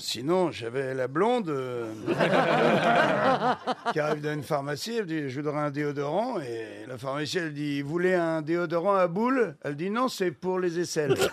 sinon, j'avais la blonde euh, qui arrive dans une pharmacie, elle dit, je voudrais un déodorant. Et la pharmacienne, elle dit, vous voulez un déodorant à boule Elle dit, non, c'est pour les aisselles.